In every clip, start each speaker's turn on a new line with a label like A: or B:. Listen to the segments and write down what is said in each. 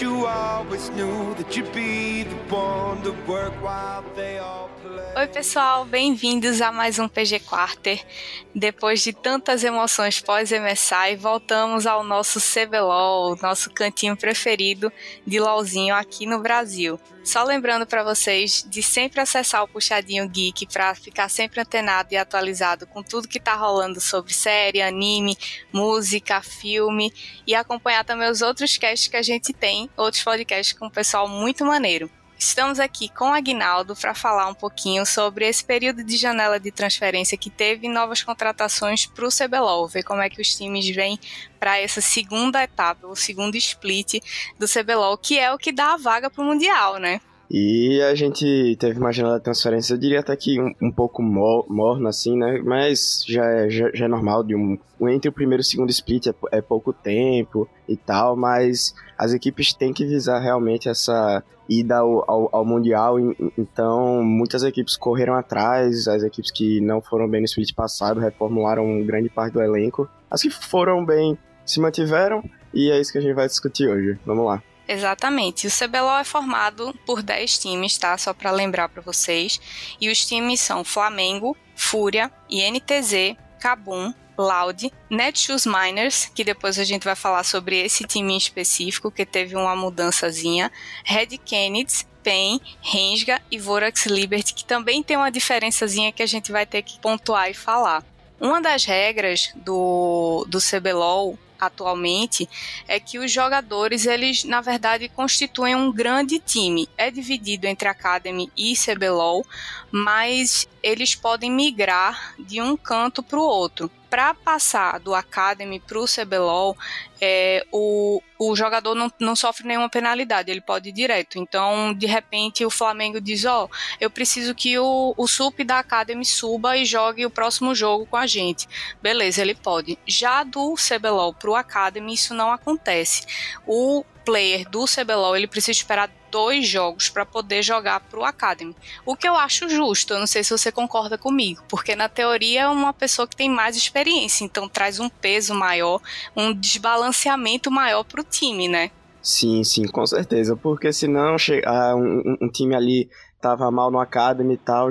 A: You always knew that you'd be the one to work while they all play. Oi, pessoal, bem-vindos a mais um PG Quarter. Depois de tantas emoções pós-MSI, voltamos ao nosso CBLOL, nosso cantinho preferido de LOLzinho aqui no Brasil. Só lembrando para vocês de sempre acessar o Puxadinho Geek para ficar sempre antenado e atualizado com tudo que tá rolando sobre série, anime, música, filme e acompanhar também os outros casts que a gente tem, outros podcasts com um pessoal muito maneiro. Estamos aqui com o Agnaldo para falar um pouquinho sobre esse período de janela de transferência que teve novas contratações para o CBLOL, ver como é que os times vêm para essa segunda etapa, o segundo split do CBLOL, que é o que dá a vaga para o Mundial, né?
B: E a gente teve uma janela de transferência, eu diria até que um, um pouco morna, assim, né? Mas já é, já, já é normal de um. Entre o primeiro e o segundo split é, é, pouco tempo e tal, mas as equipes têm que visar realmente essa ida ao, ao, ao Mundial. Então, muitas equipes correram atrás, as equipes que não foram bem no split passado reformularam grande parte do elenco. As que foram bem se mantiveram, e é isso que a gente vai discutir hoje. Vamos lá.
A: Exatamente. O CBLOL é formado por 10 times, tá? Só para lembrar para vocês. E os times são Flamengo, Fúria, INTZ, Kabum, Loud, Netshoes Miners, que depois a gente vai falar sobre esse time em específico, que teve uma mudançazinha, Red Kennedy, PEN, Rensga e Vorax Liberty, que também tem uma diferençazinha que a gente vai ter que pontuar e falar. Uma das regras do, do CBLOL atualmente é que os jogadores, eles na verdade constituem um grande time. É dividido entre Academy e CBLOL, mas eles podem migrar de um canto para o outro para passar do Academy para o CBLOL, é, o, o jogador não, não sofre nenhuma penalidade, ele pode ir direto. Então, de repente, o Flamengo diz: Ó, oh, eu preciso que o, o SUP da Academy suba e jogue o próximo jogo com a gente. Beleza, ele pode. Já do CBLOL para o Academy, isso não acontece. O player do CBLOL ele precisa esperar dois jogos para poder jogar para o Academy. O que eu acho justo, eu não sei se você concorda comigo, porque na teoria é uma pessoa que tem mais experiência, então traz um peso maior, um desbalanceamento maior para o time, né?
B: Sim, sim, com certeza, porque senão ah, um, um time ali tava mal no Academy e tal,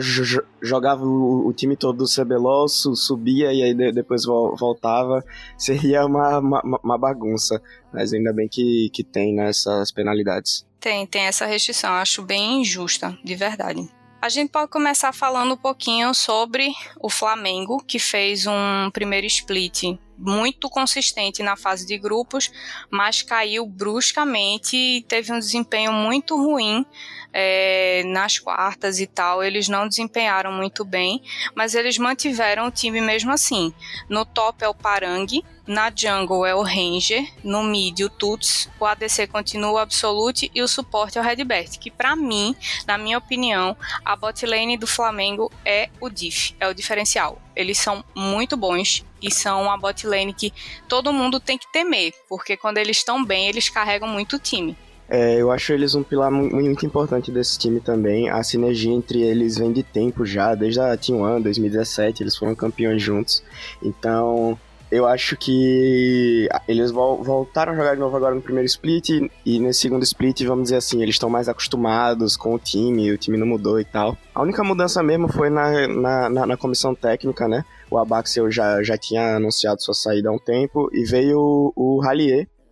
B: jogava o, o, time todo do CBLOL, su, subia e aí de, depois voltava, seria uma, uma, uma, bagunça. Mas ainda bem que, que tem né, essas penalidades.
A: Tem, tem essa restrição, acho bem injusta, de verdade. A gente pode começar falando um pouquinho sobre o Flamengo, que fez um primeiro split muito consistente na fase de grupos, mas caiu bruscamente e teve um desempenho muito ruim é, nas quartas e tal. Eles não desempenharam muito bem, mas eles mantiveram o time mesmo assim. No top é o Parangue, na jungle é o Ranger, no mid o Tuts, o ADC continua o Absolute e o suporte é o Redbert, que para mim, na minha opinião, a bot lane do Flamengo é o diff, é o diferencial. Eles são muito bons e são uma bot lane que todo mundo tem que temer, porque quando eles estão bem, eles carregam muito o time.
B: É, eu acho eles um pilar muito importante desse time também. A sinergia entre eles vem de tempo já, desde a Team One 2017, eles foram campeões juntos. Então, eu acho que eles voltaram a jogar de novo agora no primeiro split e nesse segundo split, vamos dizer assim, eles estão mais acostumados com o time, o time não mudou e tal. A única mudança mesmo foi na, na, na, na comissão técnica, né? O Abaxel já, já tinha anunciado sua saída há um tempo e veio o, o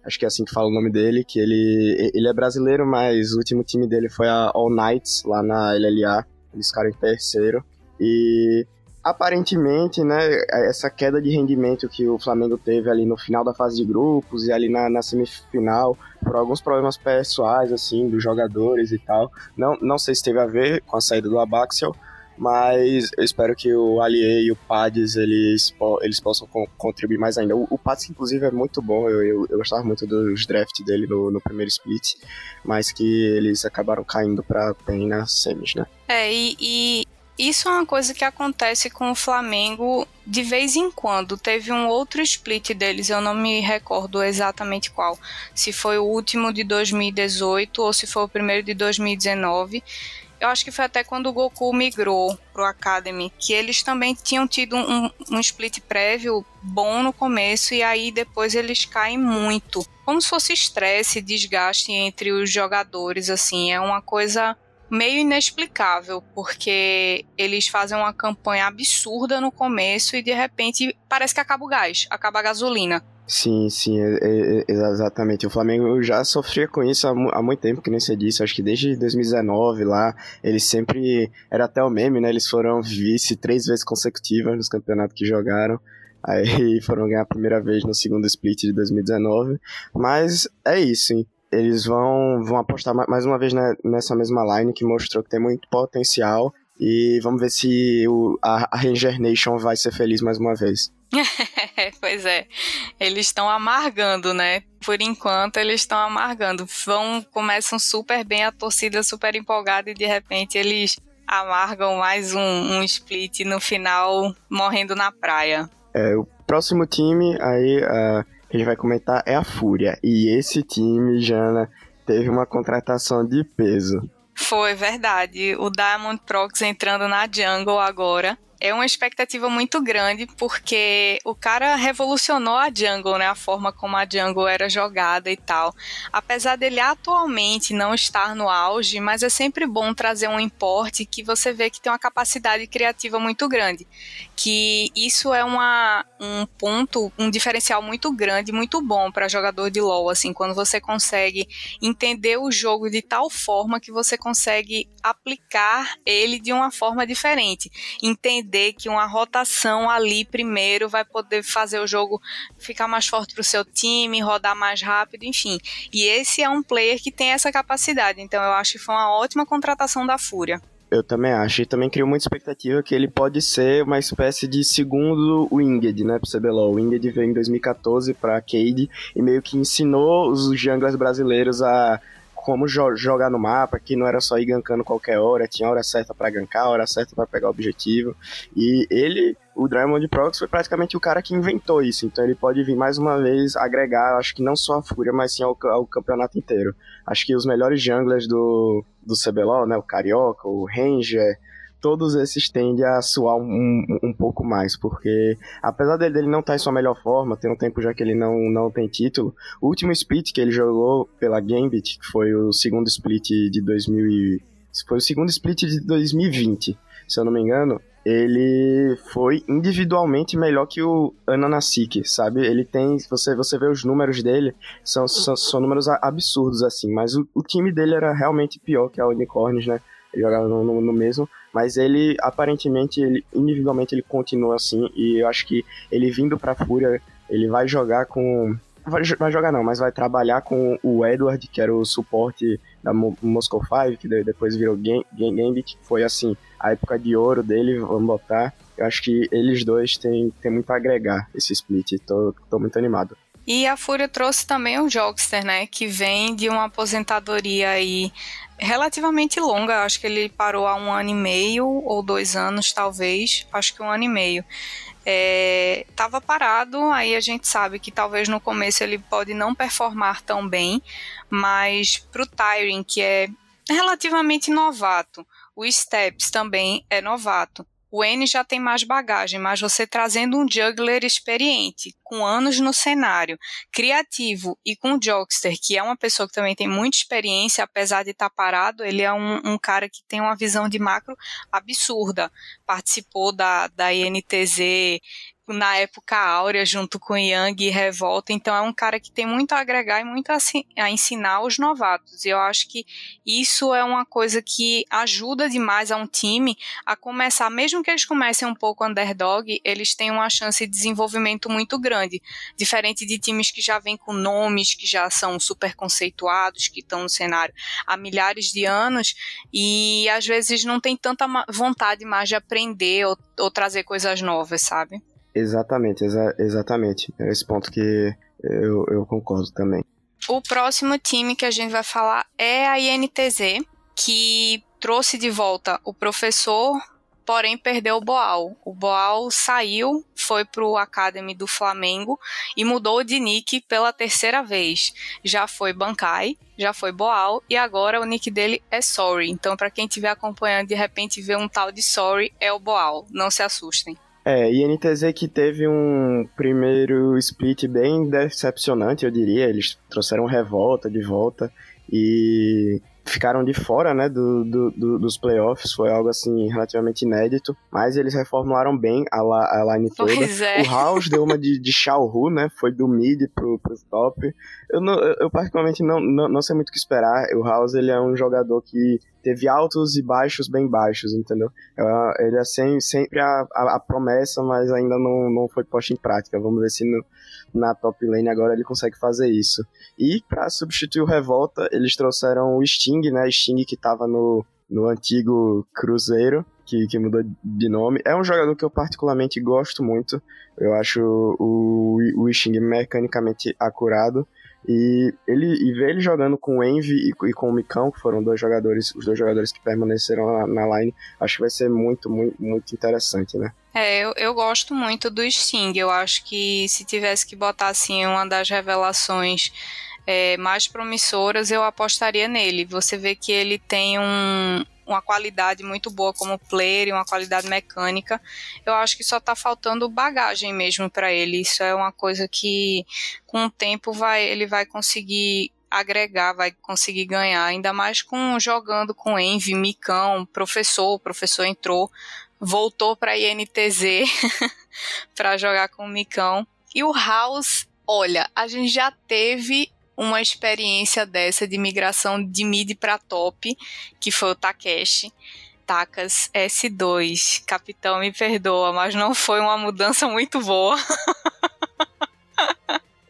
B: acho que é assim que fala o nome dele, que ele, ele é brasileiro, mas o último time dele foi a All Knights, lá na LLA, eles ficaram em terceiro. E aparentemente, né, essa queda de rendimento que o Flamengo teve ali no final da fase de grupos e ali na, na semifinal, por alguns problemas pessoais, assim, dos jogadores e tal, não, não sei se teve a ver com a saída do Abaxial, mas eu espero que o Alier e o Pades eles, eles possam contribuir mais ainda. O, o Pades, inclusive, é muito bom, eu, eu, eu gostava muito dos drafts dele no, no, primeiro split, mas que eles acabaram caindo para bem nas semis, né?
A: É, e, e isso é uma coisa que acontece com o Flamengo de vez em quando teve um outro split deles, eu não me recordo exatamente qual. Se foi o último de 2018 ou se foi o primeiro de 2019. Eu acho que foi até quando o Goku migrou pro Academy, que eles também tinham tido um, um split prévio bom no começo e aí depois eles caem muito. Como se fosse estresse, desgaste entre os jogadores, assim, é uma coisa meio inexplicável, porque eles fazem uma campanha absurda no começo e de repente parece que acaba o gás, acaba a gasolina.
B: Sim, sim, é, é, é, exatamente. O Flamengo já sofria com isso há, há, muito tempo, que nem você disse. Acho que desde 2019 lá, eles sempre. Era até o meme, né? Eles foram vice três vezes consecutivas nos campeonatos que jogaram. Aí foram ganhar a primeira vez no segundo split de 2019. Mas é isso, hein? Eles vão, vão apostar mais uma vez nessa mesma line que mostrou que tem muito potencial. E vamos ver se o, a, a Ranger Nation vai ser feliz mais uma vez.
A: pois é. Eles estão amargando, né? Por enquanto, eles estão amargando. Vão, começam super bem, a torcida super empolgada e de repente eles amargam mais um, um split no final, morrendo na praia.
B: É, o próximo time aí uh, que a gente vai comentar é a Fúria. E esse time, Jana, teve uma contratação de peso.
A: Foi verdade. O Diamond Prox entrando na Jungle agora é uma expectativa muito grande porque o cara revolucionou a jungle, né? A forma como a jungle era jogada e tal. Apesar dele atualmente não estar no auge, mas é sempre bom trazer um importe que você vê que tem uma capacidade criativa muito grande. Que isso é uma, um ponto, um diferencial muito grande, muito bom para jogador de LoL, assim, quando você consegue entender o jogo de tal forma que você consegue aplicar ele de uma forma diferente. Entender entender que uma rotação ali primeiro vai poder fazer o jogo ficar mais forte para o seu time, rodar mais rápido, enfim. E esse é um player que tem essa capacidade, então eu acho que foi uma ótima contratação da Fúria.
B: Eu também acho, e também criou muita expectativa que ele pode ser uma espécie de segundo Winged, né, pro CBLOL. O Winged veio em 2014 pra Cade e meio que ensinou os junglers brasileiros a como jo jogar no mapa, que não era só ir gankando qualquer hora, tinha hora certa para gankar, hora certa para pegar o objetivo. E ele, o Diamond Prox, foi praticamente o cara que inventou isso. Então ele pode vir mais uma vez agregar, acho que não só a Fúria, mas sim ao, ao campeonato inteiro. Acho que os melhores junglers do, do CBLOL, né, o Carioca, o Ranger, todos esses tendem a suar um, um, pouco mais, porque apesar dele, não estar tá em sua melhor forma, tem um tempo já que ele não, não tem título, o último split que ele jogou pela Gambit, que foi o segundo split de 2000 foi o segundo split de 2020, se eu não me engano, ele foi individualmente melhor que o Ananasik, sabe? Ele tem, você você vê os números dele, são, são, são números absurdos assim, mas o, o time dele era realmente pior que a Unicorns, né? Ele jogava no, no, no mesmo, mas ele aparentemente ele individualmente ele continua assim e eu acho que ele vindo para Fúria ele vai jogar com vai, vai, jogar não, mas vai trabalhar com o Edward, que era o suporte da Mo Moscow 5, que depois virou Gambit, que foi assim, a época de ouro dele, vamos botar. Eu acho que eles dois têm, têm muito a agregar esse split, tô, tô muito animado.
A: E a Fúria trouxe também o Jogster, né, que vem de uma aposentadoria aí relativamente longa, acho que ele parou há um ano e meio ou dois anos, talvez, acho que um ano e meio. É, tava parado, aí a gente sabe que talvez no começo ele pode não performar tão bem, mas pro Tyrion, que é relativamente novato, o Steps também é novato. O N já tem mais bagagem, mas você trazendo um juggler experiente, com anos no cenário, criativo e com o Jokster, que é uma pessoa que também tem muita experiência, apesar de estar parado, ele é um, um cara que tem uma visão de macro absurda. Participou da, da INTZ, na época áurea junto com Yang e Revolta, então é um cara que tem muito a agregar e muito a, ensinar aos novatos. E eu acho que isso é uma coisa que ajuda demais a um time a começar, mesmo que eles comecem um pouco underdog, eles têm uma chance de desenvolvimento muito grande, diferente de times que já vêm com nomes que já são super conceituados, que estão no cenário há milhares de anos e às vezes não tem tanta vontade mais de aprender ou, ou trazer coisas novas, sabe?
B: Exatamente, exa exatamente. É esse ponto que eu, eu concordo também.
A: O próximo time que a gente vai falar é a INTZ, que trouxe de volta o professor porém perdeu o Boal. O Boal saiu, foi pro Academy do Flamengo e mudou de nick pela terceira vez. Já foi Bankai, já foi Boal e agora o nick dele é Sorry. Então, para quem estiver acompanhando de repente ver um tal de Sorry, é o Boal. Não se assustem.
B: É, e NTZ que teve um primeiro split bem decepcionante, eu diria. Eles trouxeram revolta de volta e ficaram de fora, né, do, do, do, dos playoffs, foi algo assim relativamente inédito, mas eles reformularam bem a, a line toda.
A: É.
B: O House deu uma de, de Xiaohu, né, foi do mid pro, pro top. Eu, não, eu particularmente não, não, não sei muito o que esperar, o House ele é um jogador que teve altos e baixos bem baixos, entendeu? É ele é sem, sempre a, a, a, promessa, mas ainda não, não foi posto em prática. Vamos ver se no, na top lane agora ele consegue fazer isso. E para substituir o Revolta, eles trouxeram o Sting, né? Sting que tava no, no antigo Cruzeiro, que, que mudou de nome. É um jogador que eu particularmente gosto muito. Eu acho o, o Sting mecanicamente acurado. E ele e ver ele jogando com o Envy e, e, com o Micão, que foram dois jogadores, os dois jogadores que permaneceram na, na line, acho que vai ser muito, muito, muito interessante, né?
A: É, eu, eu gosto muito do Sting. Eu acho que se tivesse que botar assim uma das revelações é, mais promissoras, eu apostaria nele. Você vê que ele tem um, uma qualidade muito boa como player e uma qualidade mecânica. Eu acho que só está faltando bagagem mesmo para ele. Isso é uma coisa que com o tempo vai ele vai conseguir agregar, vai conseguir ganhar, ainda mais com jogando com Envy, Micão, professor, o professor entrou, voltou para INTZ para jogar com o Micão. E o House, olha, a gente já teve uma experiência dessa de migração de mid para top, que foi o Takeshi. Takas S2. Capitão, me perdoa, mas não foi uma mudança muito boa.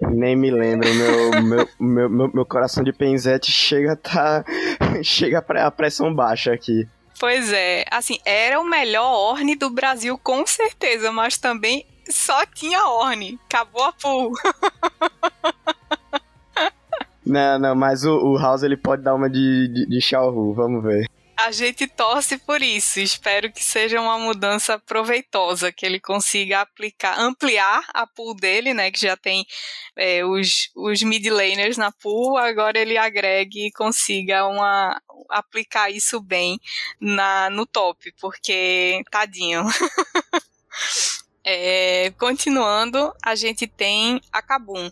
B: Nem me lembro, meu, meu, meu, meu, meu coração de penzete chega a tá, chega a pressão baixa aqui.
A: Pois é, assim, era o melhor Orne do Brasil com certeza, mas também só tinha Orne, acabou a pool.
B: Não, não, mas o, o House ele pode dar uma de, de, de Xiaohu, vamos ver.
A: A gente torce por isso. Espero que seja uma mudança proveitosa, que ele consiga aplicar, ampliar a pool dele, né? Que já tem é, os, os mid laners na pool, agora ele agregue e consiga uma, aplicar isso bem na, no top, porque tadinho. é, continuando, a gente tem a Kabum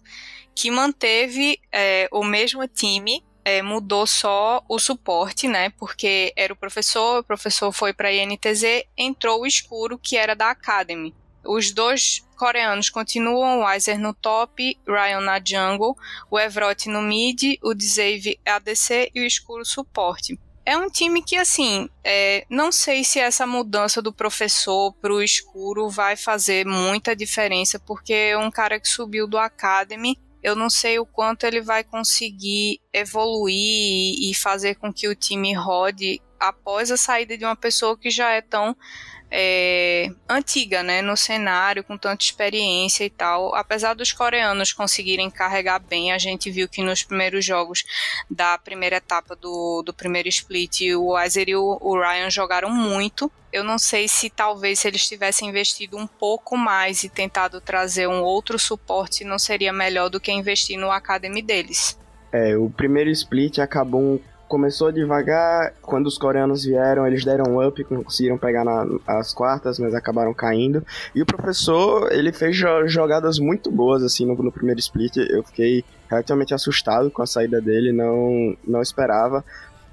A: que manteve é, o mesmo time, é, mudou só o suporte, né? Porque era o professor, o professor foi para a INTZ, entrou o escuro, que era da Academy. Os dois coreanos continuam, o Weiser no top, Ryan na jungle, o Evrot no mid, o Dzave ADC e o escuro suporte. É um time que, assim, é, não sei se essa mudança do professor pro escuro vai fazer muita diferença, porque um cara que subiu do Academy eu não sei o quanto ele vai conseguir evoluir e fazer com que o time rode após a saída de uma pessoa que já é tão é, antiga, né, no cenário, com tanta experiência e tal. Apesar dos coreanos conseguirem carregar bem, a gente viu que nos primeiros jogos da primeira etapa do, do primeiro split, o Azer e o, o Ryan jogaram muito. Eu não sei se talvez se eles tivessem investido um pouco mais e tentado trazer um outro suporte, não seria melhor do que investir no academy deles.
B: É, o primeiro split acabou começou devagar, quando os coreanos vieram, eles deram um up, conseguiram pegar na, as quartas, mas acabaram caindo. E o professor, ele fez jogadas muito boas, assim, no, no primeiro split. Eu fiquei relativamente assustado com a saída dele, não, não esperava.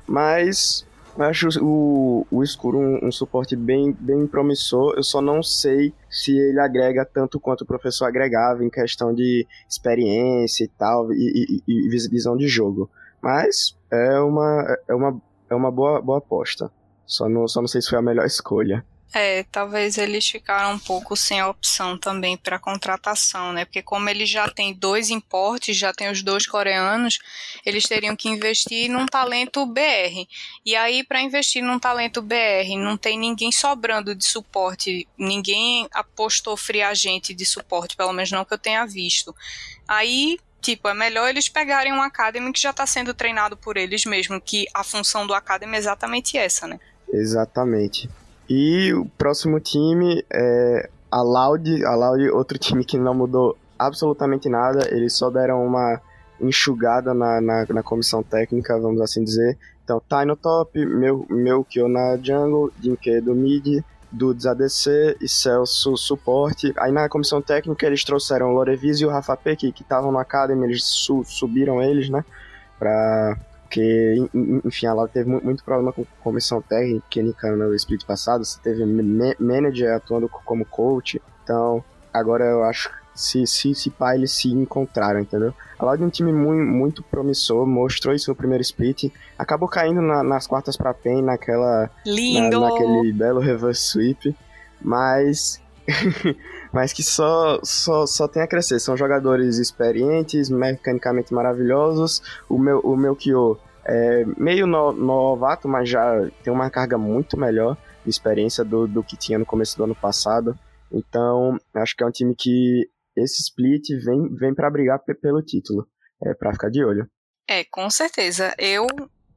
B: Mas eu acho o, o escuro um, um, suporte bem, bem promissor. Eu só não sei se ele agrega tanto quanto o professor agregava em questão de experiência e tal, e, e, e visão de jogo. Mas é uma, é uma, é uma boa, boa aposta. Só não, só não sei se foi a melhor escolha.
A: É, talvez eles ficaram um pouco sem a opção também para contratação, né? Porque como eles já têm dois importes, já tem os dois coreanos, eles teriam que investir num talento BR. E aí para investir num talento BR, não tem ninguém sobrando de suporte, ninguém apostou free agente de suporte, pelo menos não que eu tenha visto. Aí Tipo, é melhor eles pegarem um Academy que já está sendo treinado por eles mesmo, que a função do Academy é exatamente essa, né?
B: Exatamente. E o próximo time é a Loud. A Loud, outro time que não mudou absolutamente nada. Eles só deram uma enxugada na, na, na comissão técnica, vamos assim dizer. Então, Tai no top, meu, meu Kyo na jungle, Dinke do mid, Dudes ADC e Celso suporte. Aí na comissão técnica eles trouxeram o Lorevis e o Rafa P, que estavam no Academy, eles su subiram eles, né? Pra porque, enfim, ela teve muito problema com comissão técnica no split passado, você teve manager atuando como coach, então agora eu acho se, se, se pá, eles se encontraram, entendeu? A Loud é um time muito, muito promissor, mostrou isso no primeiro split, acabou caindo na, nas quartas pra PEN, naquela...
A: Lindo!
B: Na, naquele belo reverse sweep, mas mas que só, só, só tem a crescer. São jogadores experientes, mecanicamente maravilhosos. O meu, o meu Kyo é meio no, novato, mas já tem uma carga muito melhor de experiência do, do que tinha no começo do ano passado. Então, acho que é um time que esse split vem, vem para brigar pelo título. É para ficar de olho.
A: É, com certeza. Eu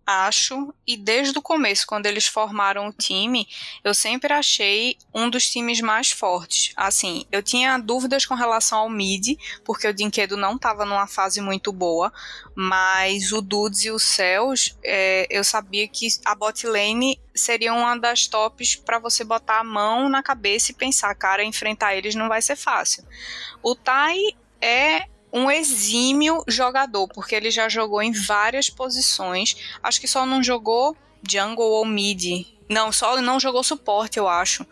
A: acho, e desde o começo, quando eles formaram o time, eu sempre achei um dos times mais fortes. Assim, eu tinha dúvidas com relação ao mid, porque o Dinquedo não estava numa fase muito boa, mas o Dudes e o Céus, é, eu sabia que a bot lane seria uma das tops para você botar a mão na cabeça e pensar, cara, enfrentar eles não vai ser fácil. O Tai é um exímio jogador, porque ele já jogou em várias posições. Acho que só não jogou jungle ou mid. Não, só não jogou suporte, eu acho.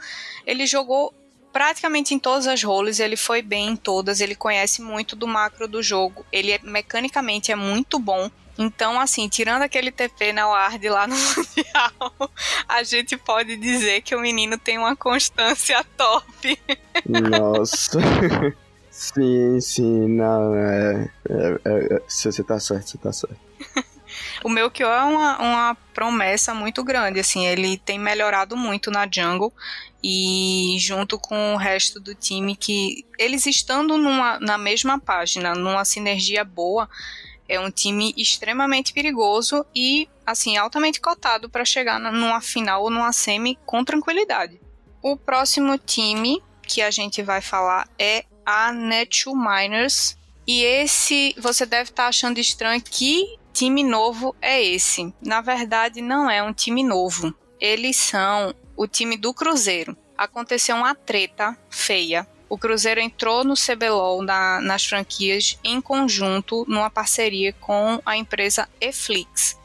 A: Ele jogou praticamente em todas as roles, ele foi bem em todas, ele conhece muito do macro do jogo, ele é, mecanicamente é muito bom. Então, assim, tirando aquele TP na Ward lá no Mundial, a gente pode dizer que o menino tem uma constância top.
B: Nossa. Sim, sim, não, é, é, é, você tá certo, você tá certo.
A: o Kyo é uma, uma promessa muito grande, assim, ele tem melhorado muito na jungle e junto com o resto do time que eles estando numa, na mesma página, numa sinergia boa, é um time extremamente perigoso e assim altamente cotado para chegar numa final ou numa semi com tranquilidade. O próximo time que a gente vai falar é a Net Miners. E esse você deve estar tá achando estranho que time novo é esse. Na verdade, não é um time novo. Eles são o time do Cruzeiro. Aconteceu uma treta feia. O Cruzeiro entrou no CBLOL na, nas franquias em conjunto, numa parceria com a empresa Eflix.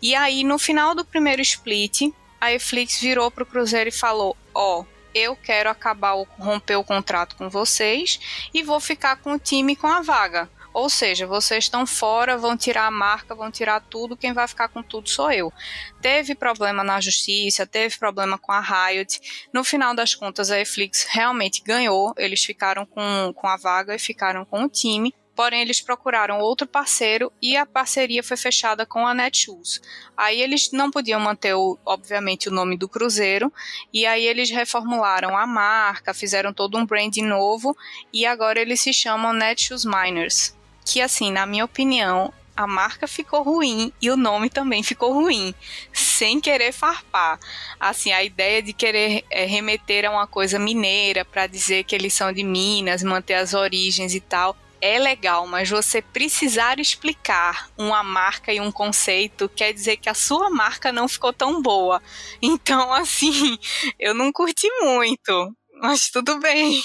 A: E aí, no final do primeiro split, a Eflix virou para o Cruzeiro e falou: Ó, oh, eu quero acabar o romper o contrato com vocês e vou ficar com o time com a vaga. Ou seja, vocês estão fora, vão tirar a marca, vão tirar tudo, quem vai ficar com tudo sou eu. Teve problema na justiça, teve problema com a Riot. No final das contas, a Netflix realmente ganhou, eles ficaram com, com a vaga e ficaram com o time porém eles procuraram outro parceiro e a parceria foi fechada com a Netshoes. Aí eles não podiam manter, o, obviamente, o nome do Cruzeiro, e aí eles reformularam a marca, fizeram todo um branding novo, e agora eles se chamam Netshoes Miners. Que, assim, na minha opinião, a marca ficou ruim e o nome também ficou ruim, sem querer farpar. Assim, a ideia de querer é, remeter a uma coisa mineira para dizer que eles são de Minas, manter as origens e tal, é legal, mas você precisar explicar uma marca e um conceito quer dizer que a sua marca não ficou tão boa. Então, assim, eu não curti muito, mas tudo bem.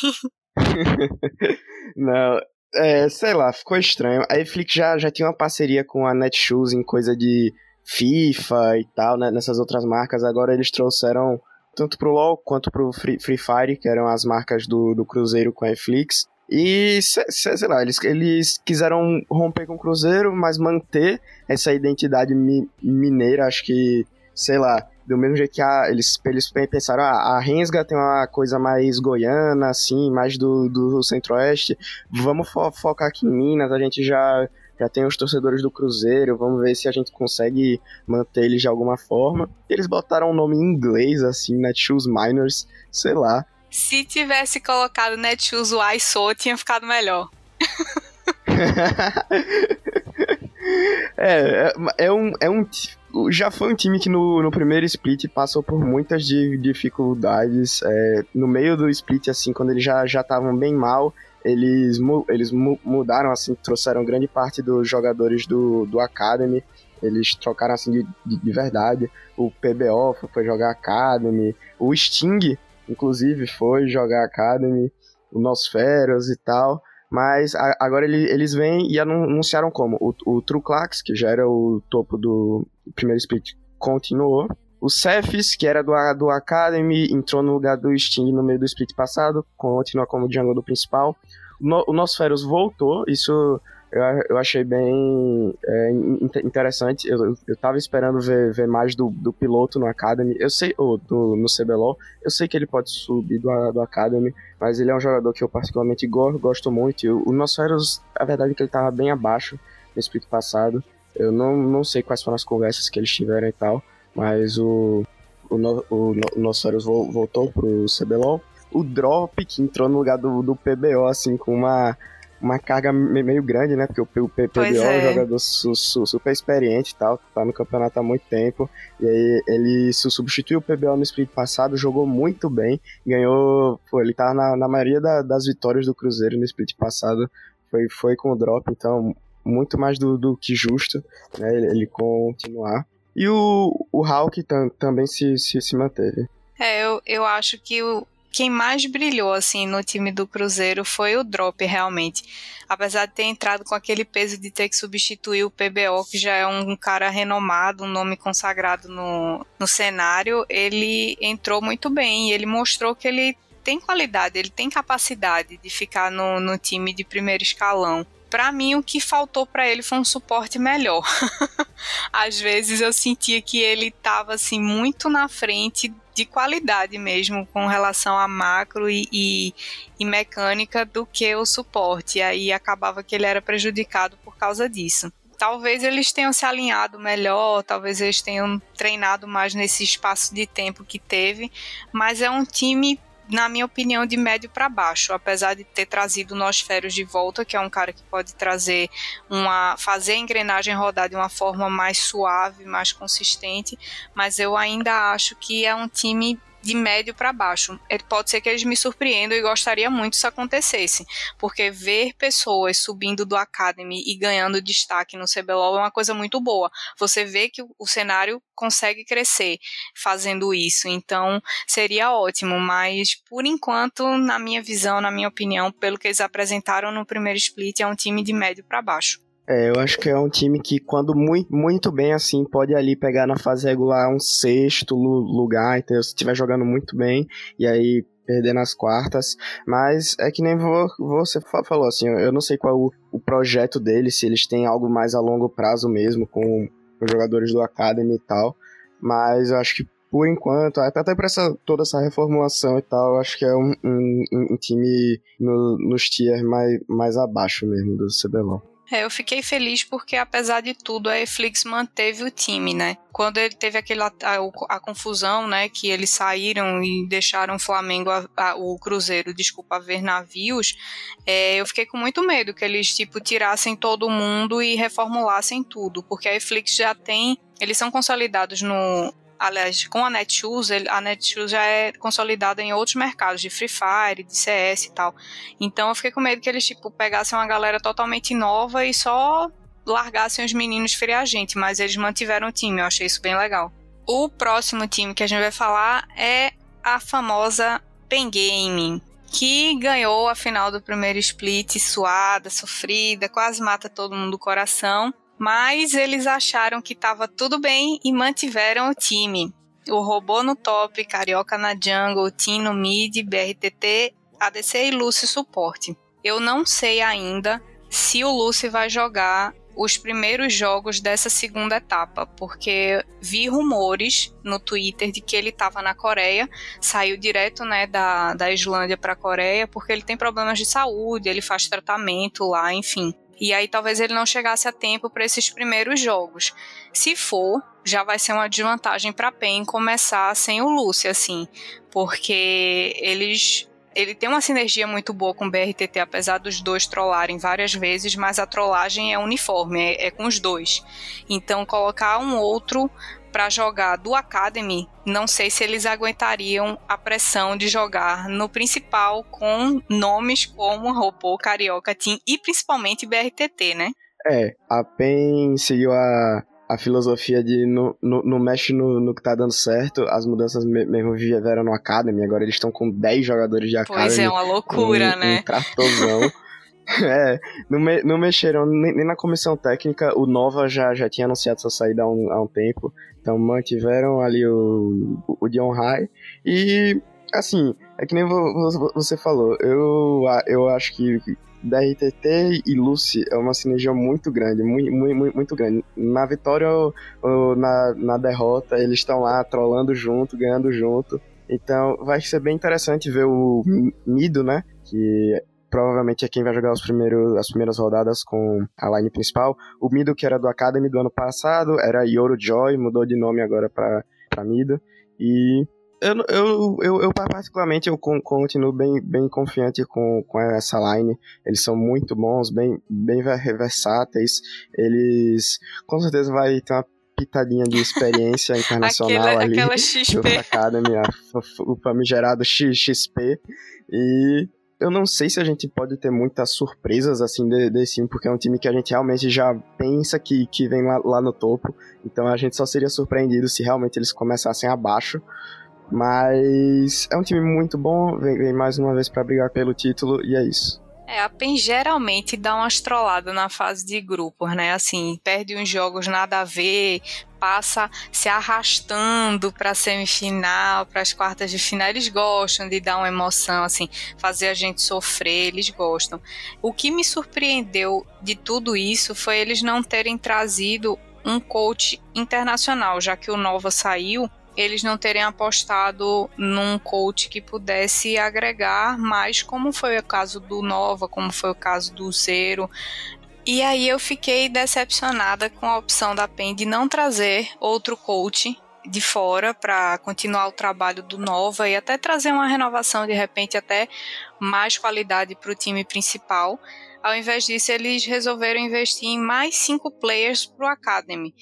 B: não, é, sei lá, ficou estranho. A Netflix já, já tinha uma parceria com a Netshoes em coisa de FIFA e tal, né, nessas outras marcas. Agora eles trouxeram tanto pro LoL quanto pro Free, Free Fire, que eram as marcas do, do Cruzeiro com a Netflix. E, sei lá, eles, eles quiseram romper com o Cruzeiro, mas manter essa identidade mi, mineira, acho que, sei lá, do mesmo jeito que a, eles, eles pensaram, ah, a Rensga tem uma coisa mais goiana, assim, mais do, do centro-oeste, vamos fo focar aqui em Minas, a gente já, já tem os torcedores do Cruzeiro, vamos ver se a gente consegue manter eles de alguma forma. Eles botaram um nome em inglês, assim, Netshoes Miners, sei lá,
A: se tivesse colocado Netshoes I Sou, tinha ficado melhor.
B: é, é, é, um, é um. já foi um time que no, no primeiro split passou por muitas dificuldades. É, no meio do split, assim, quando eles já estavam bem mal, eles, eles mudaram, assim, trouxeram grande parte dos jogadores do, do Academy. Eles trocaram, assim, de, de, de verdade. O PBO foi jogar Academy. O Sting, inclusive, foi jogar Academy. O Nosferos e tal. Mas a, agora ele, eles vêm e anunciaram como? O, o Truclax, que já era o topo do primeiro split, continuou. O Cephis, que era do, do Academy, entrou no lugar do Sting no meio do split passado, continua como jungle do principal. No, o Nosferos voltou, isso eu, eu achei bem é, interessante. Eu, eu tava esperando ver, ver mais do, do piloto no Academy. Eu sei, ou do, no CBLOL. Eu sei que ele pode subir do, do Academy, mas ele é um jogador que eu particularmente go, gosto muito. o Nosferos, a verdade é que ele tava bem abaixo no split passado. Eu não, não sei quais foram as conversas que eles tiveram e tal, mas o, o, o, o Nosferos voltou pro CBLOL. O Drop, que entrou no lugar do, do PBO, assim, com uma uma carga meio grande, né? Porque o, PPBO é. é um jogador su, su, super experiente e tal, tá no campeonato há muito tempo. E aí ele substituiu o PBO no split passado, jogou muito bem, ganhou. Pô, ele tá na, na maioria da, das vitórias do Cruzeiro no split passado. Foi, foi com o drop, então muito mais do, do que justo, né? Ele, ele continuar. E o, o Hulk tam, também se, se, se manteve.
A: É, eu, eu acho que o, quem mais brilhou assim no time do Cruzeiro foi o Drop realmente. Apesar de ter entrado com aquele peso de ter que substituir o PBO, que já é um cara renomado, um nome consagrado no, no cenário, ele entrou muito bem e ele mostrou que ele tem qualidade, ele tem capacidade de ficar no, no time de primeiro escalão para mim o que faltou para ele foi um suporte melhor. Às vezes eu sentia que ele estava assim muito na frente de qualidade mesmo com relação a macro e, e, e, mecânica do que o suporte. E aí acabava que ele era prejudicado por causa disso. Talvez eles tenham se alinhado melhor, talvez eles tenham treinado mais nesse espaço de tempo que teve, mas é um time na minha opinião, de médio para baixo, apesar de ter trazido Nosferos de volta, que é um cara que pode trazer uma. fazer a engrenagem rodar de uma forma mais suave, mais consistente, mas eu ainda acho que é um time de médio para baixo. Ele pode ser que eles me surpreendam e gostaria muito isso acontecesse, porque ver pessoas subindo do Academy e ganhando destaque no CBLOL é uma coisa muito boa. Você vê que o cenário consegue crescer fazendo isso, então seria ótimo, mas por enquanto, na minha visão, na minha opinião, pelo que eles apresentaram no primeiro split, é um time de médio para baixo.
B: É, eu acho que é um time que, quando muito, muito bem assim, pode ali pegar na fase regular um sexto lugar, então se estiver jogando muito bem, e aí perder nas quartas, mas é que nem você falou, assim, eu não sei qual o, projeto deles, se eles têm algo mais a longo prazo mesmo, com, os jogadores do Academy e tal, mas eu acho que por enquanto, até por essa, toda essa reformulação e tal, acho que é um, um, um time no, nos tiers mais, mais abaixo mesmo do CBLOL.
A: É, eu fiquei feliz porque, apesar de tudo, a Netflix manteve o time, né? Quando ele teve aquela a, a, confusão, né? Que eles saíram e deixaram o Flamengo, a, a, o Cruzeiro, desculpa, ver navios, é, eu fiquei com muito medo que eles, tipo, tirassem todo mundo e reformulassem tudo, porque a Netflix já tem eles são consolidados no, aliás, com a Netshoes, a Netshoes já é consolidada em outros mercados, de Free Fire, de CS e tal. Então eu fiquei com medo que eles, tipo, pegassem uma galera totalmente nova e só largassem os meninos friar a gente, mas eles mantiveram o time, eu achei isso bem legal. O próximo time que a gente vai falar é a famosa Pen Gaming, que ganhou a final do primeiro split, suada, sofrida, quase mata todo mundo do coração mas eles acharam que estava tudo bem e mantiveram o time. O robô no top, Carioca na jungle, Tim no mid, BRTT, ADC e Lucy suporte. Eu não sei ainda se o Lucy vai jogar os primeiros jogos dessa segunda etapa, porque vi rumores no Twitter de que ele estava na Coreia, saiu direto né, da, da Islândia para a Coreia, porque ele tem problemas de saúde, ele faz tratamento lá, enfim. E aí talvez ele não chegasse a tempo para esses primeiros jogos. Se for, já vai ser uma desvantagem para PEN começar sem o Lúcio, assim, porque eles ele tem uma sinergia muito boa com o BRTT, apesar dos dois trollarem várias vezes, mas a trollagem é uniforme, é, é com os dois. Então, colocar um outro para jogar do Academy, não sei se eles aguentariam a pressão de jogar no principal com nomes como Robô, Carioca Team e principalmente BRTT, né?
B: É, a PEN seguiu a, a filosofia de não no, no mexe no, no, que tá dando certo, as mudanças mesmo vieram no Academy, agora eles estão com 10 jogadores de Academy.
A: Pois é, uma loucura,
B: um,
A: né?
B: Um tratorzão. É, não, me, não mexeram nem, nem, na comissão técnica. O Nova já, já tinha anunciado sua saída há um, há um tempo. Então mantiveram ali o, o Dion High. E, assim, é que nem você falou. Eu, eu acho que DRTT e Lucy é uma sinergia muito grande, muito, muito, muito grande. Na vitória ou, na, na derrota, eles estão lá trolando junto, ganhando junto. Então vai ser bem interessante ver o Mido, né? Que provavelmente é quem vai jogar os primeiros, as primeiras rodadas com a line principal. O Mido, que era do Academy do ano passado, era Yoro Joy, mudou de nome agora para Mido. E eu, eu, eu, eu, particularmente eu continuo bem, bem confiante com, com essa line. Eles são muito bons, bem, bem versáteis. Eles com certeza vai ter uma pitadinha de experiência internacional
A: aquela,
B: ali.
A: Aquela XP.
B: Academy, o famigerado XP. E eu não sei se a gente pode ter muitas surpresas assim desse time, porque é um time que a gente realmente já pensa que, que vem lá, lá no topo. Então a gente só seria surpreendido se realmente eles começassem abaixo. Mas é um time muito bom, vem, vem mais uma vez para brigar pelo título e é isso.
A: É, a PEN geralmente dá umas trolladas na fase de grupos, né? Assim, perde uns jogos nada a ver, passa se arrastando para semifinal, para as quartas de final. Eles gostam de dar uma emoção, assim, fazer a gente sofrer, eles gostam. O que me surpreendeu de tudo isso foi eles não terem trazido um coach internacional, já que o Nova saiu eles não terem apostado num coach que pudesse agregar mais, como foi o caso do Nova, como foi o caso do Zero. E aí eu fiquei decepcionada com a opção da PEN de não trazer outro coach de fora para continuar o trabalho do Nova e até trazer uma renovação, de repente até mais qualidade para o time principal. Ao invés disso, eles resolveram investir em mais cinco players para o Academy.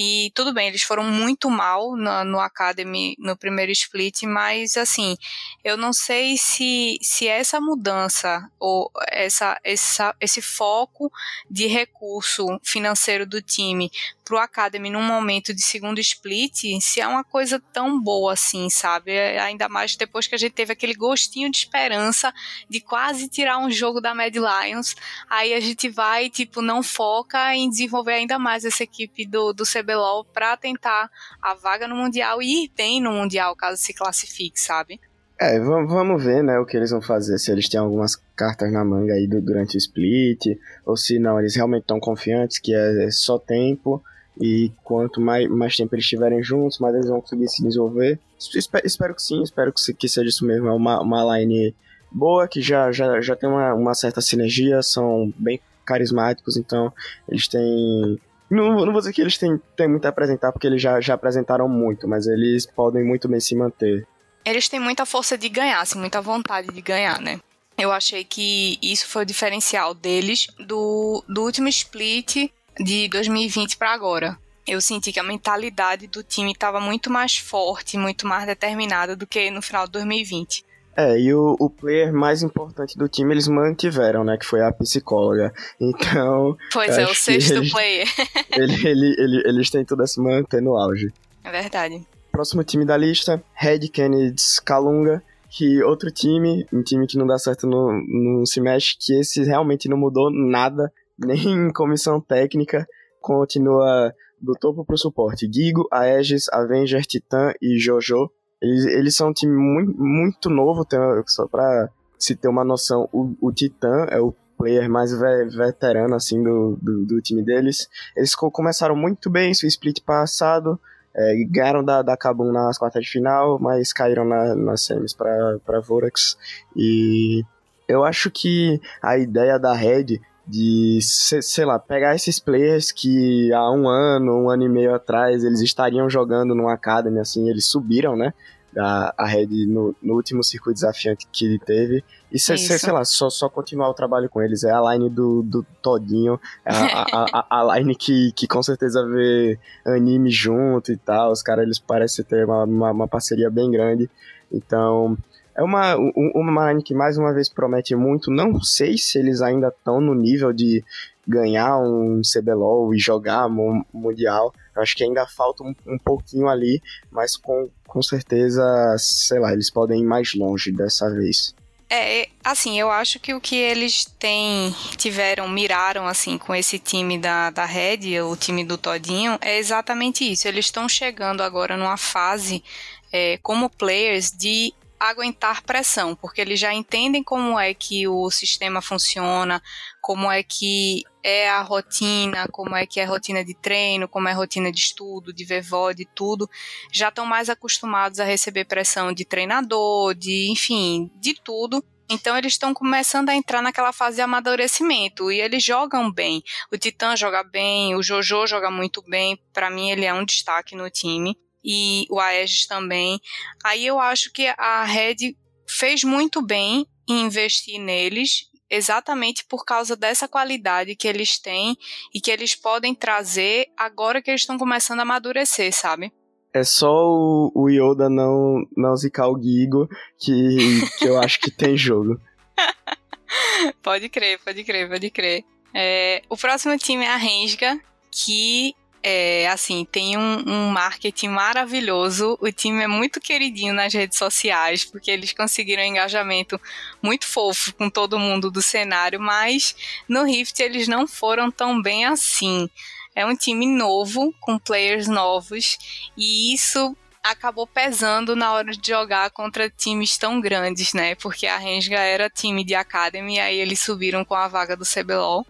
A: E tudo bem, eles foram muito mal no, no Academy no primeiro split, mas assim, eu não sei se, se essa mudança ou essa, essa, esse foco de recurso financeiro do time pro Academy num momento de segundo split, se é uma coisa tão boa assim, sabe? É, ainda mais depois que a gente teve aquele gostinho de esperança de quase tirar um jogo da Mad Lions, aí a gente vai, tipo, não foca em desenvolver ainda mais essa equipe do, do CBLOL para tentar a vaga no Mundial e ir bem no Mundial, caso se classifique, sabe?
B: É, vamos ver, né, o que eles vão fazer, se eles têm algumas cartas na manga aí durante o split, ou se não, eles realmente estão confiantes que é só tempo, e quanto mais, mais tempo eles estiverem juntos, mais eles vão conseguir se desenvolver. Espero, espero que sim, espero que, que seja isso mesmo. É uma, uma line boa, que já, já, já tem uma, uma certa sinergia, são bem carismáticos, então eles têm. Não, não vou dizer que eles têm, têm muito a apresentar, porque eles já, já apresentaram muito, mas eles podem muito bem se manter.
A: Eles têm muita força de ganhar, assim, muita vontade de ganhar, né? Eu achei que isso foi o diferencial deles do, do último split de 2020 para agora. Eu senti que a mentalidade do time estava muito mais forte, muito mais determinada do que no final de 2020.
B: É, e o, o player mais importante do time eles mantiveram, né? Que foi a psicóloga. Então.
A: Pois é, o sexto eles, player.
B: ele, ele, ele, eles têm tudo a se manter no auge.
A: É verdade.
B: Próximo time da lista: Red Kennedy Calunga. Que outro time, um time que não dá certo no, no se mexe, que esse realmente não mudou nada nem comissão técnica, continua do topo pro suporte. Gigo, Aegis, Avenger, Titan e Jojo. Eles, eles são um time muito, muito novo, só pra se ter uma noção, o, o Titan é o player mais ve veterano assim do, do, do, time deles. Eles começaram muito bem, seu split passado, é, ganharam da, da Kabum nas quartas de final, mas caíram na, nas semis para Vorax. E eu acho que a ideia da Red de, sei lá, pegar esses players que há um ano, um ano e meio atrás, eles estariam jogando no Academy, assim, eles subiram, né? a, a Red no, no, último circuito desafiante que ele teve. E se, se, sei lá, só, só continuar o trabalho com eles. É a line do, do Todinho, é a, a, a, a, line que, que com certeza vê anime junto e tal. Os caras eles parecem ter uma, uma, uma parceria bem grande. Então, é uma, uma line que mais uma vez promete muito. Não sei se eles ainda estão no nível de ganhar um CBLOL e jogar Mundial. Eu acho que ainda falta um, um pouquinho ali, mas com, com certeza, sei lá, eles podem ir mais longe dessa vez.
A: É, assim, eu acho que o que eles têm, tiveram, miraram, assim, com esse time da, da Red, o time do Todinho, é exatamente isso. Eles estão chegando agora numa fase, é, como players, de aguentar pressão, porque eles já entendem como é que o sistema funciona, como é que é a rotina, como é que é a rotina de treino, como é a rotina de estudo, de de tudo, já estão mais acostumados a receber pressão de treinador, de, enfim, de tudo. Então eles estão começando a entrar naquela fase de amadurecimento e eles jogam bem. O Titã joga bem, o Jojo joga muito bem. Para mim ele é um destaque no time e o Aegis também. Aí eu acho que a Red fez muito bem em investir neles, exatamente por causa dessa qualidade que eles têm e que eles podem trazer agora que eles estão começando a amadurecer, sabe?
B: É só o, o Yoda não, não zicar o Gigo que, que eu acho que tem jogo.
A: pode crer, pode crer, pode crer. É, o próximo time é a Rensga, que é, assim, tem um, um, marketing maravilhoso. O time é muito queridinho nas redes sociais, porque eles conseguiram um engajamento muito fofo com todo mundo do cenário, mas no Rift eles não foram tão bem assim. É um time novo, com players novos, e isso acabou pesando na hora de jogar contra times tão grandes, né? Porque a Rensga era time de Academy, aí eles subiram com a vaga do CBLOL.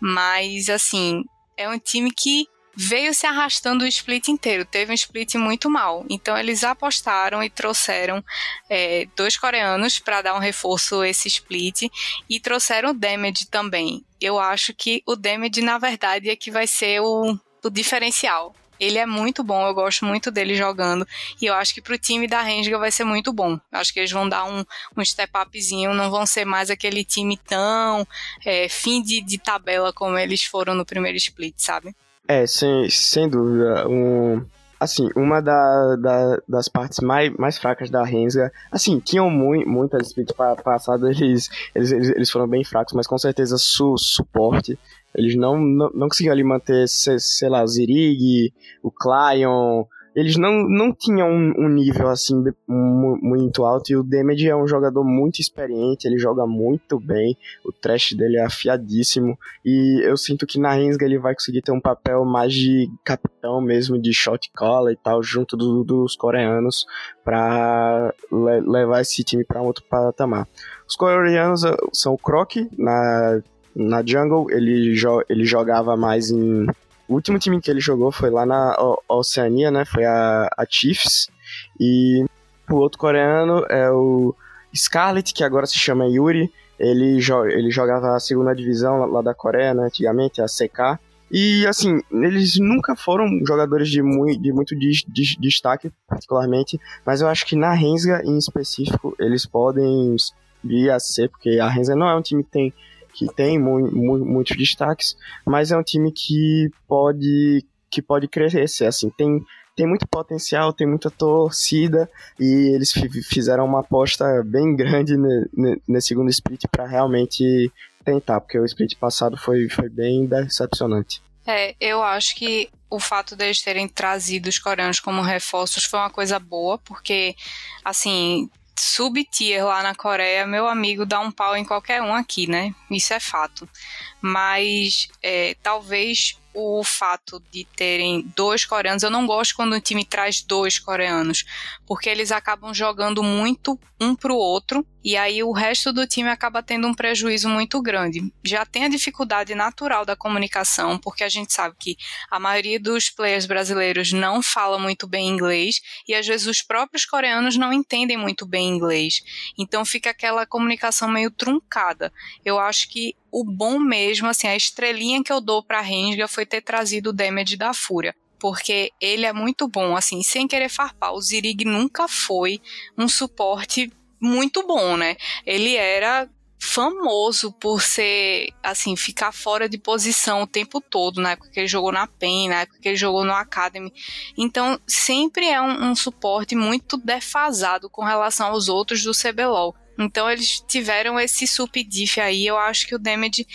A: Mas, assim, é um time que veio se arrastando o split inteiro. Teve um split muito mal. Então eles apostaram e trouxeram é, dois coreanos para dar um reforço esse split e trouxeram o Damage também. Eu acho que o Damage, na verdade, é que vai ser o, o diferencial. Ele é muito bom, eu gosto muito dele jogando. E eu acho que pro time da Renga vai ser muito bom. Eu acho que eles vão dar um, um step upzinho, não vão ser mais aquele time tão é, fim de, de tabela como eles foram no primeiro split, sabe?
B: É, sem, sem dúvida. Um, assim, uma da, da, das partes mais, mais fracas da Rensga, assim, tinham muito, muitas splits passadas, eles, eles, eles foram bem fracos, mas com certeza su, suporte. Eles não, não, não conseguiam ali manter, sei, sei lá, o Zirig, o Clion, eles não, não tinham um, um nível assim muito alto e o Damage é um jogador muito experiente, ele joga muito bem, o trash dele é afiadíssimo e eu sinto que na Rensga ele vai conseguir ter um papel mais de capitão mesmo, de shot caller e tal, junto do, dos coreanos para le levar esse time para um outro patamar. Os coreanos uh, são o Croc na, na jungle, ele, jo ele jogava mais em o último time que ele jogou foi lá na Oceania, né? Foi a, a Chiefs. E o outro coreano é o Scarlet, que agora se chama Yuri. Ele, jo ele jogava a segunda divisão lá, lá da Coreia, né? Antigamente, a CK. E, assim, eles nunca foram jogadores de, de muito de, de, destaque, particularmente, mas eu acho que na Rensga, em específico, eles podem vir a ser, porque a Rensga não é um time que tem que tem mu mu muitos destaques, mas é um time que pode que pode crescer, assim, tem tem muito potencial, tem muita torcida e eles fizeram uma aposta bem grande nesse segundo split para realmente tentar, porque o split passado foi, foi bem decepcionante.
A: É, eu acho que o fato deles terem trazido os coreanos como reforços foi uma coisa boa, porque, assim, sub-tier lá na Coreia, meu amigo dá um pau em qualquer um aqui, né? Isso é fato. Mas é, talvez o fato de terem dois coreanos, eu não gosto quando o time traz dois coreanos, porque eles acabam jogando muito um pro outro e aí o resto do time acaba tendo um prejuízo muito grande. Já tem a dificuldade natural da comunicação, porque a gente sabe que a maioria dos players brasileiros não fala muito bem inglês e às vezes os próprios coreanos não entendem muito bem inglês. Então fica aquela comunicação meio truncada. Eu acho que o bom mesmo, assim, a estrelinha que eu dou pra Renga foi ter trazido o damage da Fúria porque ele é muito bom, assim, sem querer farpar. O Zirig nunca foi um suporte muito bom, né? Ele era famoso por ser, assim, ficar fora de posição o tempo todo, na época que ele jogou na PEN, na época que ele jogou no Academy. Então, sempre é um, um suporte muito defasado com relação aos outros do CBLOL. Então, eles tiveram esse subdiff aí. Eu acho que o Damage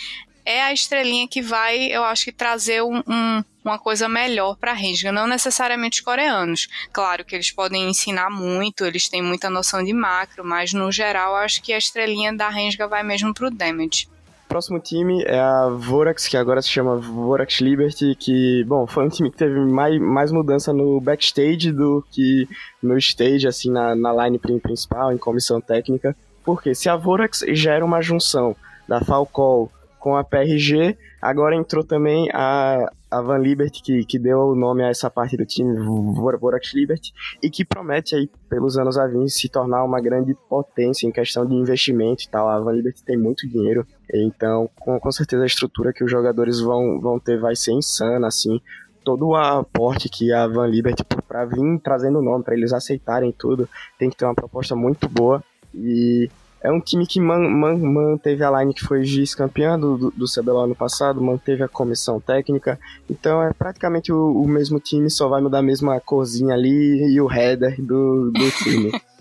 A: é a estrelinha que vai, eu acho que trazer um, um uma coisa melhor para a Renga, não necessariamente os coreanos. Claro que eles podem ensinar muito, eles têm muita noção de macro, mas no geral acho que a estrelinha da Renga vai mesmo pro damage.
B: Próximo time é a Vorax, que agora se chama Vorax Liberty, que, bom, foi um time que teve mais, mais mudança no backstage do que no stage, assim, na, na line principal, em comissão técnica. Porque se a Vorax já era uma junção da Falcol com a PRG, agora entrou também a, a Van Liberty, que, que deu o nome a essa parte do time, Vorax Liberty, e que promete aí, pelos anos a vir, se tornar uma grande potência em questão de investimento e tal. A Van Liberty tem muito dinheiro, então com, com certeza a estrutura que os jogadores vão, vão ter vai ser insana, assim. Todo o aporte que a Van Liberty, para vir trazendo o nome, para eles aceitarem tudo, tem que ter uma proposta muito boa. E é um time que man, man, manteve a line que foi vice-campeã do, do, do CBLOL ano passado, manteve a comissão técnica. Então é praticamente o, o, mesmo time, só vai mudar a mesma corzinha ali e o header do, do time.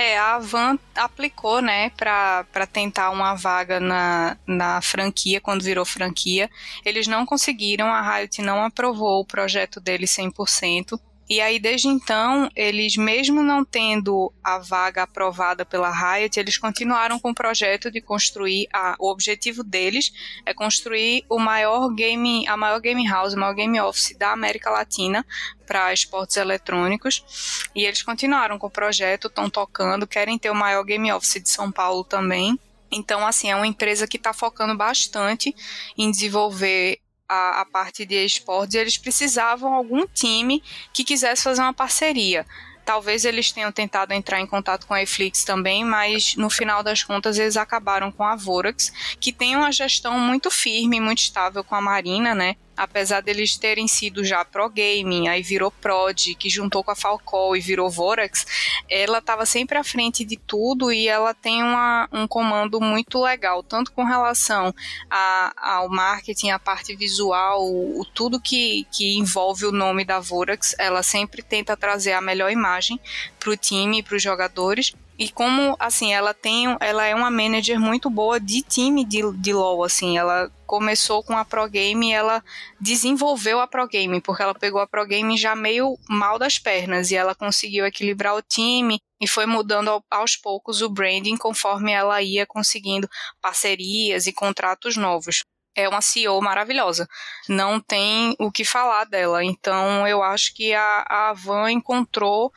A: É, a Van aplicou, né, para tentar uma vaga na, na franquia, quando virou franquia. Eles não conseguiram, a Riot não aprovou o projeto dele 100%. E aí, desde então, eles, mesmo não tendo a vaga aprovada pela Riot, eles continuaram com o projeto de construir. A, o objetivo deles é construir o maior game, a maior game house, o maior game office da América Latina para esportes eletrônicos. E eles continuaram com o projeto, estão tocando, querem ter o maior game office de São Paulo também. Então, assim, é uma empresa que está focando bastante em desenvolver a, a parte de esportes, eles precisavam algum time que quisesse fazer uma parceria. Talvez eles tenham tentado entrar em contato com a Eflix também, mas no final das contas eles acabaram com a Vorax, que tem uma gestão muito firme, muito estável com a Marina, né? Apesar deles terem sido já pro gaming, aí virou prod, que juntou com a Falcol e virou Vorax, ela estava sempre à frente de tudo e ela tem uma, um comando muito legal, tanto com relação a, ao marketing, a parte visual, o, tudo que, que envolve o nome da Vorax, ela sempre tenta trazer a melhor imagem para o time e para os jogadores. E como, assim, ela tem, ela é uma manager muito boa de time de, de LoL, assim, ela começou com a Pro Game e ela desenvolveu a Pro Game, porque ela pegou a Pro Game já meio mal das pernas e ela conseguiu equilibrar o time e foi mudando aos poucos o branding conforme ela ia conseguindo parcerias e contratos novos é uma CEO maravilhosa. Não tem o que falar dela. Então eu acho que a, a Van encontrou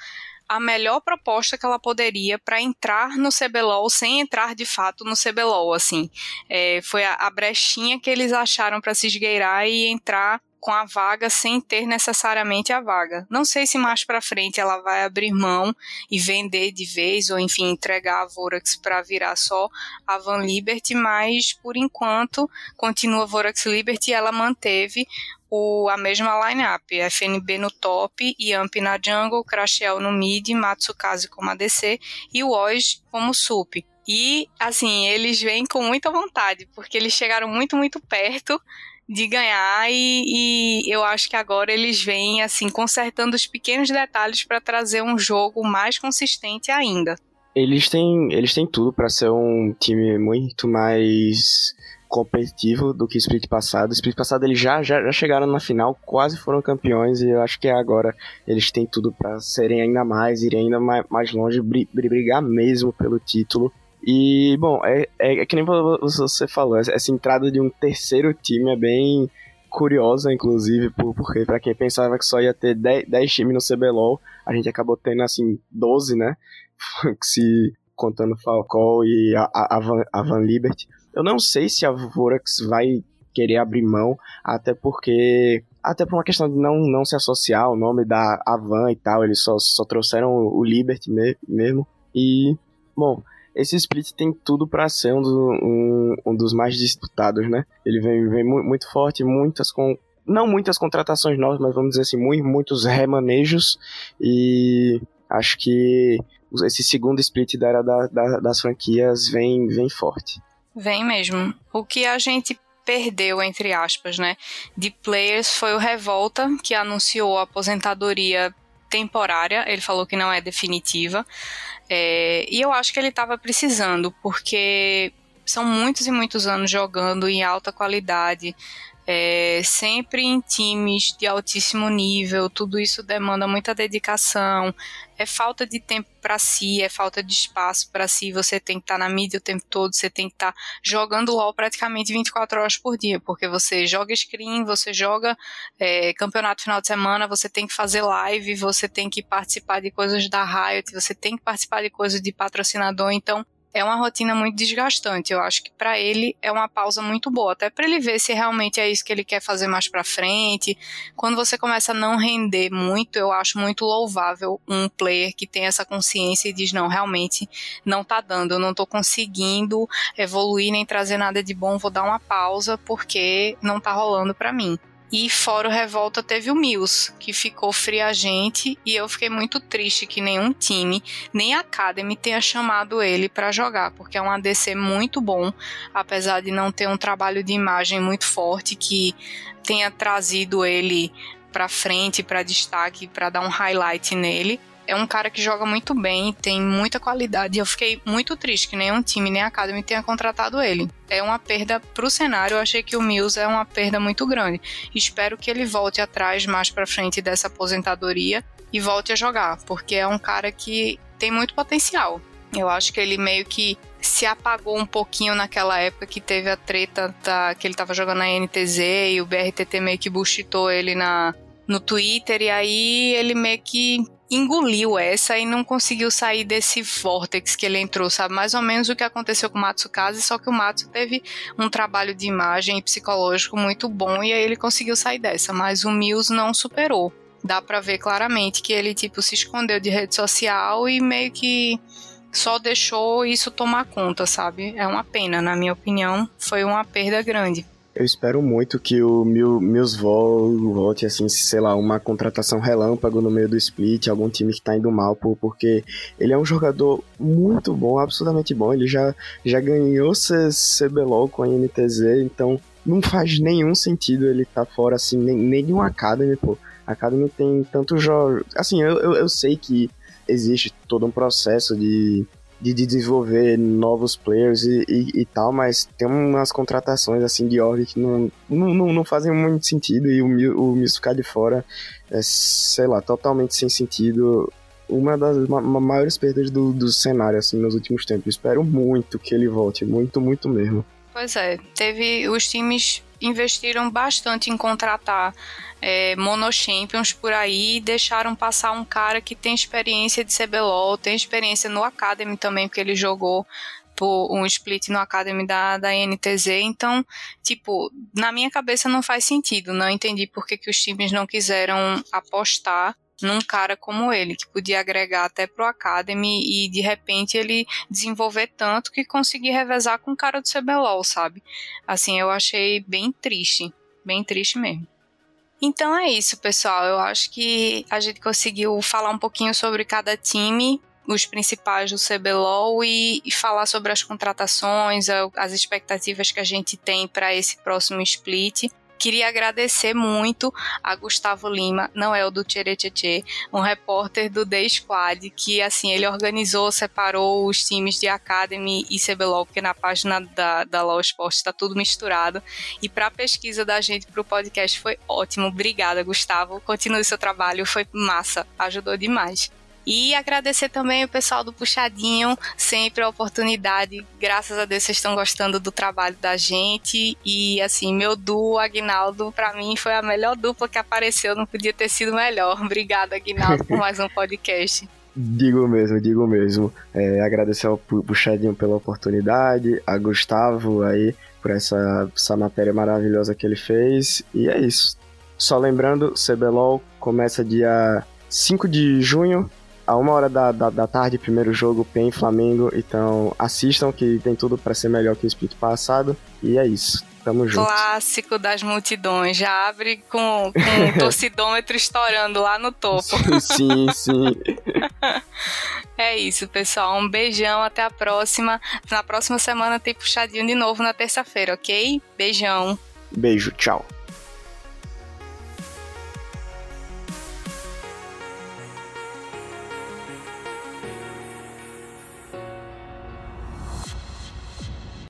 A: a melhor proposta que ela poderia para entrar no CBLOL sem entrar de fato no CBLOL, assim. É, foi a, a brechinha que eles acharam para se esgueirar e entrar com a vaga sem ter necessariamente a vaga. Não sei se mais para frente ela vai abrir mão e vender de vez ou enfim entregar a Vorax para virar só a Van Liberty, mas por enquanto continua Vorax Liberty, ela manteve o, a mesma lineup, FNB no top, Yamp na jungle, Crashel no mid, Matsukaze como ADC e o Oz como sup. E, assim, eles vêm com muita vontade, porque eles chegaram muito, muito perto de ganhar e, e, eu acho que agora eles vêm assim consertando os pequenos detalhes para trazer um jogo mais consistente ainda.
B: Eles têm, eles têm tudo para ser um time muito mais competitivo do que o split passado. O split passado eles já, já, já chegaram na final, quase foram campeões e eu acho que agora eles têm tudo para serem ainda mais, irem ainda mais, mais longe, brigar mesmo pelo título. E, bom, é, é, é que nem você falou, essa entrada de um terceiro time é bem curiosa, inclusive, porque para quem pensava que só ia ter 10, 10 times no CBLOL, a gente acabou tendo, assim, 12, né? Se contando Falcão e a, a, Van, a Van Liberty. Eu não sei se a Vorax vai querer abrir mão, até porque. Até por uma questão de não, não se associar ao nome da Avan e tal, eles só, só trouxeram o Liberty me, mesmo. E, bom, esse split tem tudo para ser um, do, um, um, dos mais disputados, né? Ele vem, vem muito forte, muitas com, não muitas contratações novas, mas vamos dizer assim, muito, muitos remanejos. E acho que esse segundo split da era da, da, das franquias vem, vem forte.
A: Vem mesmo. O que a gente perdeu, entre aspas, né, de players foi o Revolta, que anunciou a aposentadoria temporária, ele falou que não é definitiva. É, e eu acho que ele estava precisando, porque são muitos e muitos anos jogando em alta qualidade, é, sempre em times de altíssimo nível, tudo isso demanda muita dedicação, é falta de tempo para si, é falta de espaço para si, você tem que estar tá na mídia o tempo todo, você tem que estar tá jogando LOL praticamente 24 horas por dia, porque você joga screen, você joga é, campeonato final de semana, você tem que fazer live, você tem que participar de coisas da Riot, você tem que participar de coisas de patrocinador, então é uma rotina muito desgastante. Eu acho que para ele é uma pausa muito boa, até para ele ver se realmente é isso que ele quer fazer mais para frente. Quando você começa a não render muito, eu acho muito louvável um player que tem essa consciência e diz não, realmente não tá dando, eu não tô conseguindo evoluir nem trazer nada de bom, vou dar uma pausa porque não tá rolando para mim. E fora o Revolta teve o Mills, que ficou friagente e eu fiquei muito triste que nenhum time, nem a Academy tenha chamado ele para jogar, porque é um ADC muito bom, apesar de não ter um trabalho de imagem muito forte que tenha trazido ele para frente, para destaque, para dar um highlight nele é um cara que joga muito bem, tem muita qualidade. Eu fiquei muito triste que nenhum time, nem a Academy tenha contratado ele. É uma perda pro cenário. Eu achei que o Mills é uma perda muito grande. Espero que ele volte atrás mais para frente dessa aposentadoria e volte a jogar, porque é um cara que tem muito potencial. Eu acho que ele meio que se apagou um pouquinho naquela época que teve a treta da, que ele tava jogando na NTZ e o BRTT meio que buchitou ele na, no Twitter e aí ele meio que engoliu essa e não conseguiu sair desse vortex que ele entrou, sabe? Mais ou menos o que aconteceu com o Matsukaze, só que o Matsu teve um trabalho de imagem e psicológico muito bom e aí ele conseguiu sair dessa, mas o Mills não superou. Dá para ver claramente que ele tipo se escondeu de rede social e meio que só deixou isso tomar conta, sabe? É uma pena, na minha opinião, foi uma perda grande.
B: Eu espero muito que o Mil, Mills volte, assim, sei lá, uma contratação relâmpago no meio do split, algum time que tá indo mal, porque ele é um jogador muito bom, absolutamente bom. Ele já, já ganhou CBLOL com a NTZ, então não faz nenhum sentido ele tá fora, assim, nem, nem de um Academy, pô. Academy tem tantos jogos. Assim, eu, eu, eu sei que existe todo um processo de de, desenvolver novos players e, e, e, tal, mas tem umas contratações assim de org que não, não, não, fazem muito sentido e o, o Miss ficar de fora é, sei lá, totalmente sem sentido. Uma das ma maiores perdas do, do cenário assim nos últimos tempos. Espero muito que ele volte, muito, muito mesmo.
A: Pois é, teve os times investiram bastante em contratar é, monochampions por aí deixaram passar um cara que tem experiência de CBLOL, tem experiência no Academy também, porque ele jogou por um split no Academy da, da NTZ, então, tipo, na minha cabeça não faz sentido, não entendi por que, que os times não quiseram apostar num cara como ele, que podia agregar até pro Academy e de repente ele desenvolver tanto que conseguir revezar com o cara do CBLOL, sabe? Assim, eu achei bem triste, bem triste mesmo. Então é isso, pessoal. Eu acho que a gente conseguiu falar um pouquinho sobre cada time, os principais do CBLOL e, e falar sobre as contratações, as expectativas que a gente tem para esse próximo split. Queria agradecer muito a Gustavo Lima, não é o do Tcheretchê, um repórter do The Squad, que assim, ele organizou, separou os times de Academy e CBLOL, porque na página da, da Law Sport está tudo misturado. E para a pesquisa da gente para o podcast foi ótimo. Obrigada, Gustavo. Continue seu trabalho, foi massa, ajudou demais. E agradecer também o pessoal do Puxadinho, sempre a oportunidade. Graças a Deus vocês estão gostando do trabalho da gente. E assim, meu duo, Agnaldo, para mim foi a melhor dupla que apareceu, não podia ter sido melhor. Obrigada, Agnaldo, por mais um podcast.
B: Digo mesmo, digo mesmo. É, agradecer ao Puxadinho pela oportunidade, a Gustavo aí por essa, essa matéria maravilhosa que ele fez. E é isso. Só lembrando, CBLOL começa dia 5 de junho a uma hora da, da, da, tarde, primeiro jogo, PEN Flamengo. Então assistam que tem tudo para ser melhor que o split passado. E é isso. Tamo junto.
A: Clássico das multidões. Já abre com, com o torcidômetro estourando lá no topo.
B: sim, sim.
A: É isso, pessoal. Um beijão, até a próxima. Na próxima semana tem puxadinho de novo na terça-feira, ok? Beijão.
B: Beijo, tchau.